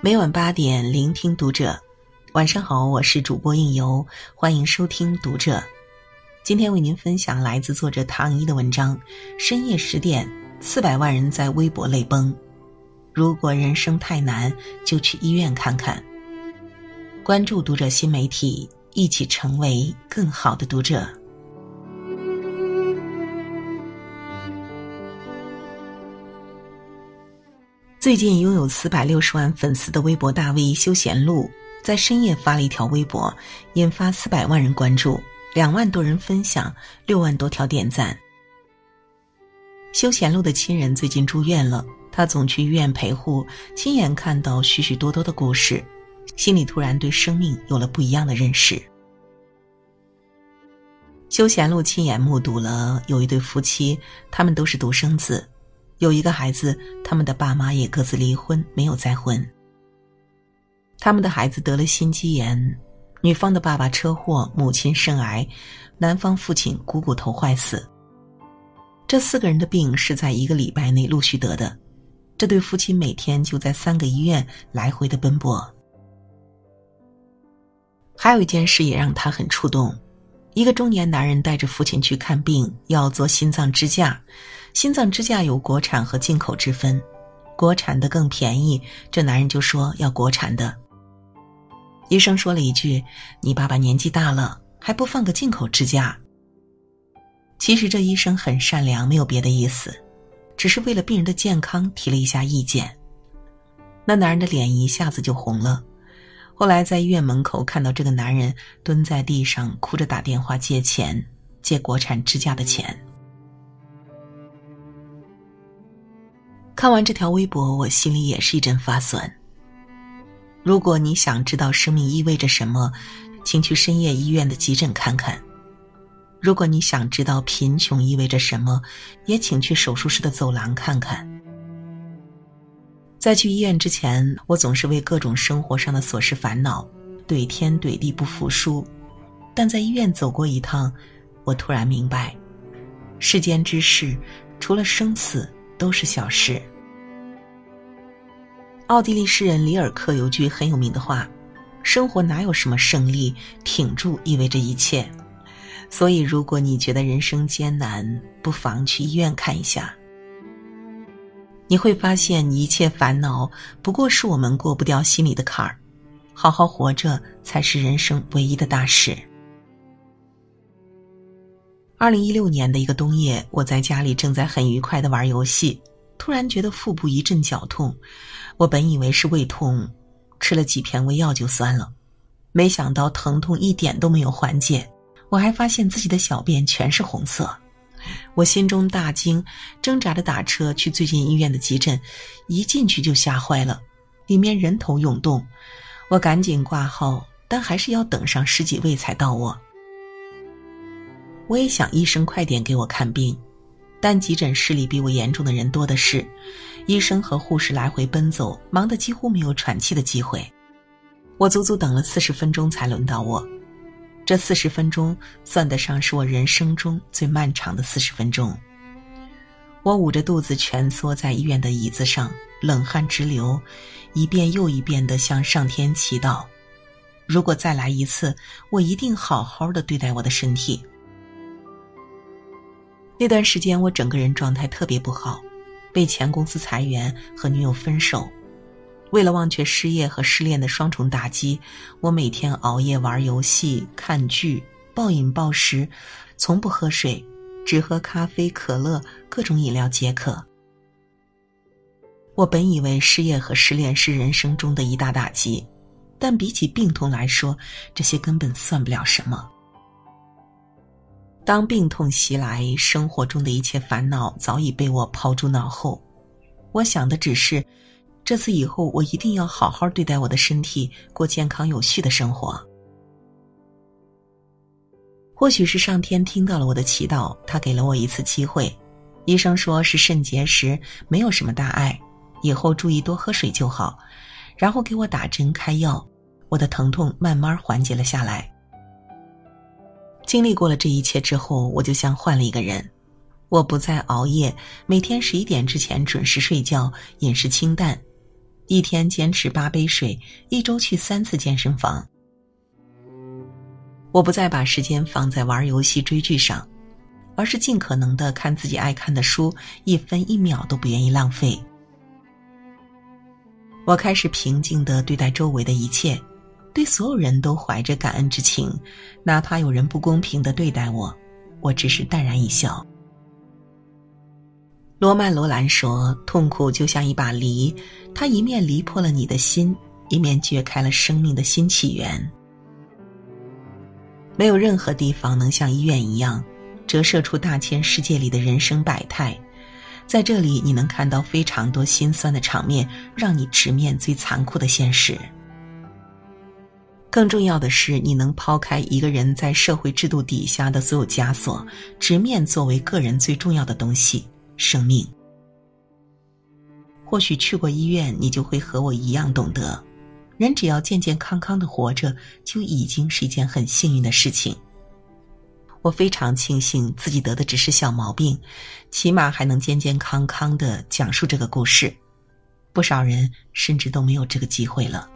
每晚八点，聆听读者。晚上好，我是主播应由，欢迎收听读者。今天为您分享来自作者唐一的文章：深夜十点，四百万人在微博泪崩。如果人生太难，就去医院看看。关注读者新媒体，一起成为更好的读者。最近拥有四百六十万粉丝的微博大 V 休闲路，在深夜发了一条微博，引发四百万人关注，两万多人分享，六万多条点赞。休闲路的亲人最近住院了，他总去医院陪护，亲眼看到许许多多的故事，心里突然对生命有了不一样的认识。休闲路亲眼目睹了有一对夫妻，他们都是独生子。有一个孩子，他们的爸妈也各自离婚，没有再婚。他们的孩子得了心肌炎，女方的爸爸车祸，母亲肾癌，男方父亲股骨头坏死。这四个人的病是在一个礼拜内陆续得的，这对夫妻每天就在三个医院来回的奔波。还有一件事也让他很触动，一个中年男人带着父亲去看病，要做心脏支架。心脏支架有国产和进口之分，国产的更便宜，这男人就说要国产的。医生说了一句：“你爸爸年纪大了，还不放个进口支架？”其实这医生很善良，没有别的意思，只是为了病人的健康提了一下意见。那男人的脸一下子就红了。后来在医院门口看到这个男人蹲在地上哭着打电话借钱，借国产支架的钱。看完这条微博，我心里也是一阵发酸。如果你想知道生命意味着什么，请去深夜医院的急诊看看；如果你想知道贫穷意味着什么，也请去手术室的走廊看看。在去医院之前，我总是为各种生活上的琐事烦恼，怼天怼地不服输；但在医院走过一趟，我突然明白，世间之事，除了生死。都是小事。奥地利诗人里尔克有句很有名的话：“生活哪有什么胜利，挺住意味着一切。”所以，如果你觉得人生艰难，不妨去医院看一下。你会发现，一切烦恼不过是我们过不掉心里的坎儿。好好活着，才是人生唯一的大事。二零一六年的一个冬夜，我在家里正在很愉快的玩游戏，突然觉得腹部一阵绞痛。我本以为是胃痛，吃了几片胃药就酸了，没想到疼痛一点都没有缓解。我还发现自己的小便全是红色，我心中大惊，挣扎着打车去最近医院的急诊，一进去就吓坏了，里面人头涌动。我赶紧挂号，但还是要等上十几位才到我。我也想医生快点给我看病，但急诊室里比我严重的人多的是，医生和护士来回奔走，忙得几乎没有喘气的机会。我足足等了四十分钟才轮到我，这四十分钟算得上是我人生中最漫长的四十分钟。我捂着肚子蜷缩在医院的椅子上，冷汗直流，一遍又一遍地向上天祈祷：如果再来一次，我一定好好的对待我的身体。那段时间，我整个人状态特别不好，被前公司裁员和女友分手。为了忘却失业和失恋的双重打击，我每天熬夜玩游戏、看剧，暴饮暴食，从不喝水，只喝咖啡、可乐、各种饮料解渴。我本以为失业和失恋是人生中的一大打击，但比起病痛来说，这些根本算不了什么。当病痛袭来，生活中的一切烦恼早已被我抛诸脑后。我想的只是，这次以后我一定要好好对待我的身体，过健康有序的生活。或许是上天听到了我的祈祷，他给了我一次机会。医生说是肾结石，没有什么大碍，以后注意多喝水就好。然后给我打针开药，我的疼痛慢慢缓解了下来。经历过了这一切之后，我就像换了一个人。我不再熬夜，每天十一点之前准时睡觉，饮食清淡。一天坚持八杯水，一周去三次健身房。我不再把时间放在玩游戏、追剧上，而是尽可能的看自己爱看的书，一分一秒都不愿意浪费。我开始平静的对待周围的一切，对所有人都怀着感恩之情，哪怕有人不公平的对待我，我只是淡然一笑。罗曼·罗兰说：“痛苦就像一把梨，它一面离破了你的心，一面掘开了生命的新起源。”没有任何地方能像医院一样，折射出大千世界里的人生百态。在这里，你能看到非常多心酸的场面，让你直面最残酷的现实。更重要的是，你能抛开一个人在社会制度底下的所有枷锁，直面作为个人最重要的东西——生命。或许去过医院，你就会和我一样懂得。人只要健健康康的活着，就已经是一件很幸运的事情。我非常庆幸自己得的只是小毛病，起码还能健健康康的讲述这个故事。不少人甚至都没有这个机会了。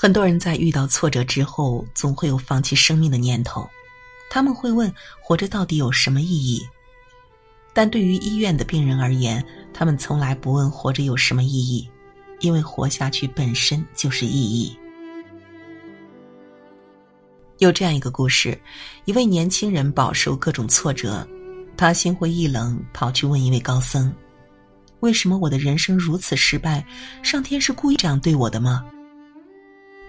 很多人在遇到挫折之后，总会有放弃生命的念头。他们会问：活着到底有什么意义？但对于医院的病人而言，他们从来不问活着有什么意义，因为活下去本身就是意义。有这样一个故事：一位年轻人饱受各种挫折，他心灰意冷，跑去问一位高僧：“为什么我的人生如此失败？上天是故意这样对我的吗？”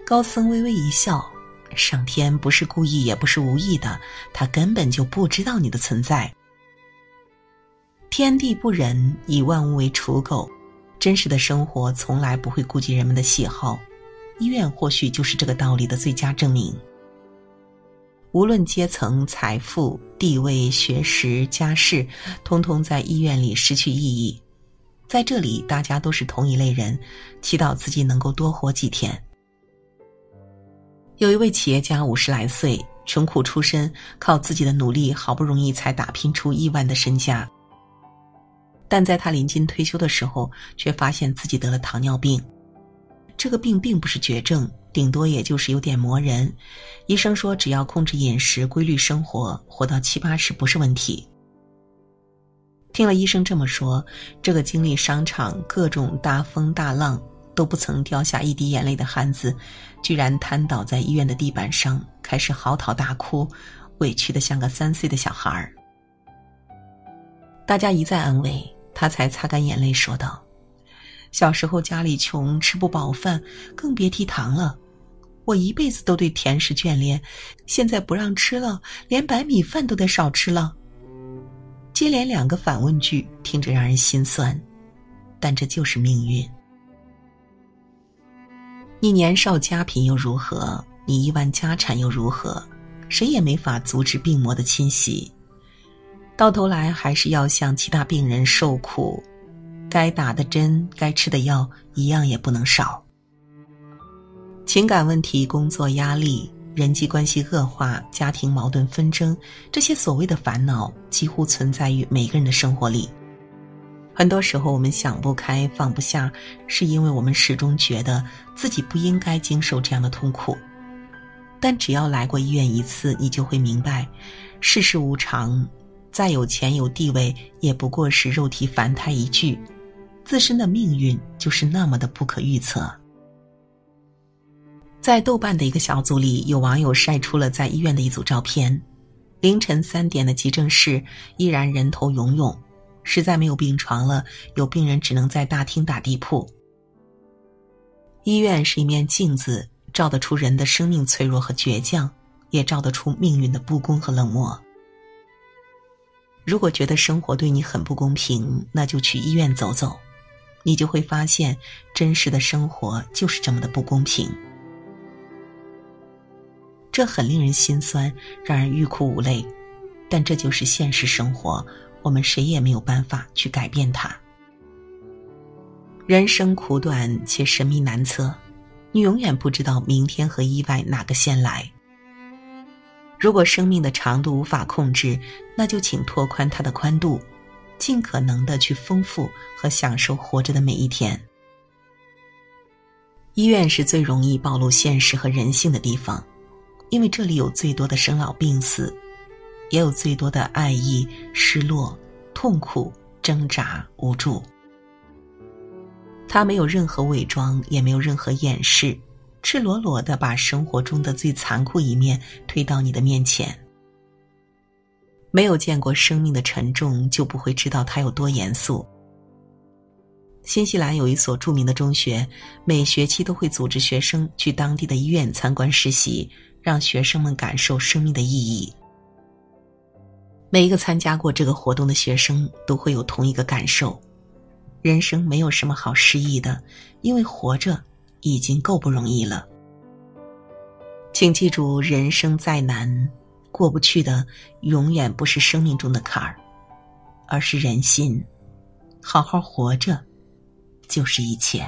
高僧微微一笑：“上天不是故意，也不是无意的，他根本就不知道你的存在。”天地不仁，以万物为刍狗。真实的生活从来不会顾及人们的喜好，医院或许就是这个道理的最佳证明。无论阶层、财富、地位、学识、家世，通通在医院里失去意义。在这里，大家都是同一类人，祈祷自己能够多活几天。有一位企业家五十来岁，穷苦出身，靠自己的努力，好不容易才打拼出亿万的身家。但在他临近退休的时候，却发现自己得了糖尿病。这个病并不是绝症，顶多也就是有点磨人。医生说，只要控制饮食、规律生活，活到七八十不是问题。听了医生这么说，这个经历商场各种大风大浪都不曾掉下一滴眼泪的汉子，居然瘫倒在医院的地板上，开始嚎啕大哭，委屈的像个三岁的小孩儿。大家一再安慰。他才擦干眼泪说道：“小时候家里穷，吃不饱饭，更别提糖了。我一辈子都对甜食眷恋，现在不让吃了，连白米饭都得少吃了。”接连两个反问句，听着让人心酸，但这就是命运。你年少家贫又如何？你亿万家产又如何？谁也没法阻止病魔的侵袭。到头来还是要向其他病人受苦，该打的针、该吃的药一样也不能少。情感问题、工作压力、人际关系恶化、家庭矛盾纷争，这些所谓的烦恼几乎存在于每个人的生活里。很多时候，我们想不开、放不下，是因为我们始终觉得自己不应该经受这样的痛苦。但只要来过医院一次，你就会明白，世事无常。再有钱有地位，也不过是肉体凡胎一具，自身的命运就是那么的不可预测。在豆瓣的一个小组里，有网友晒出了在医院的一组照片，凌晨三点的急诊室依然人头涌涌，实在没有病床了，有病人只能在大厅打地铺。医院是一面镜子，照得出人的生命脆弱和倔强，也照得出命运的不公和冷漠。如果觉得生活对你很不公平，那就去医院走走，你就会发现，真实的生活就是这么的不公平。这很令人心酸，让人欲哭无泪，但这就是现实生活，我们谁也没有办法去改变它。人生苦短且神秘难测，你永远不知道明天和意外哪个先来。如果生命的长度无法控制，那就请拓宽它的宽度；尽可能的去丰富和享受活着的每一天。医院是最容易暴露现实和人性的地方，因为这里有最多的生老病死，也有最多的爱意、失落、痛苦、挣扎、无助。他没有任何伪装，也没有任何掩饰，赤裸裸的把生活中的最残酷一面推到你的面前。没有见过生命的沉重，就不会知道它有多严肃。新西兰有一所著名的中学，每学期都会组织学生去当地的医院参观实习，让学生们感受生命的意义。每一个参加过这个活动的学生都会有同一个感受：人生没有什么好失意的，因为活着已经够不容易了。请记住，人生再难。过不去的，永远不是生命中的坎儿，而是人心。好好活着，就是一切。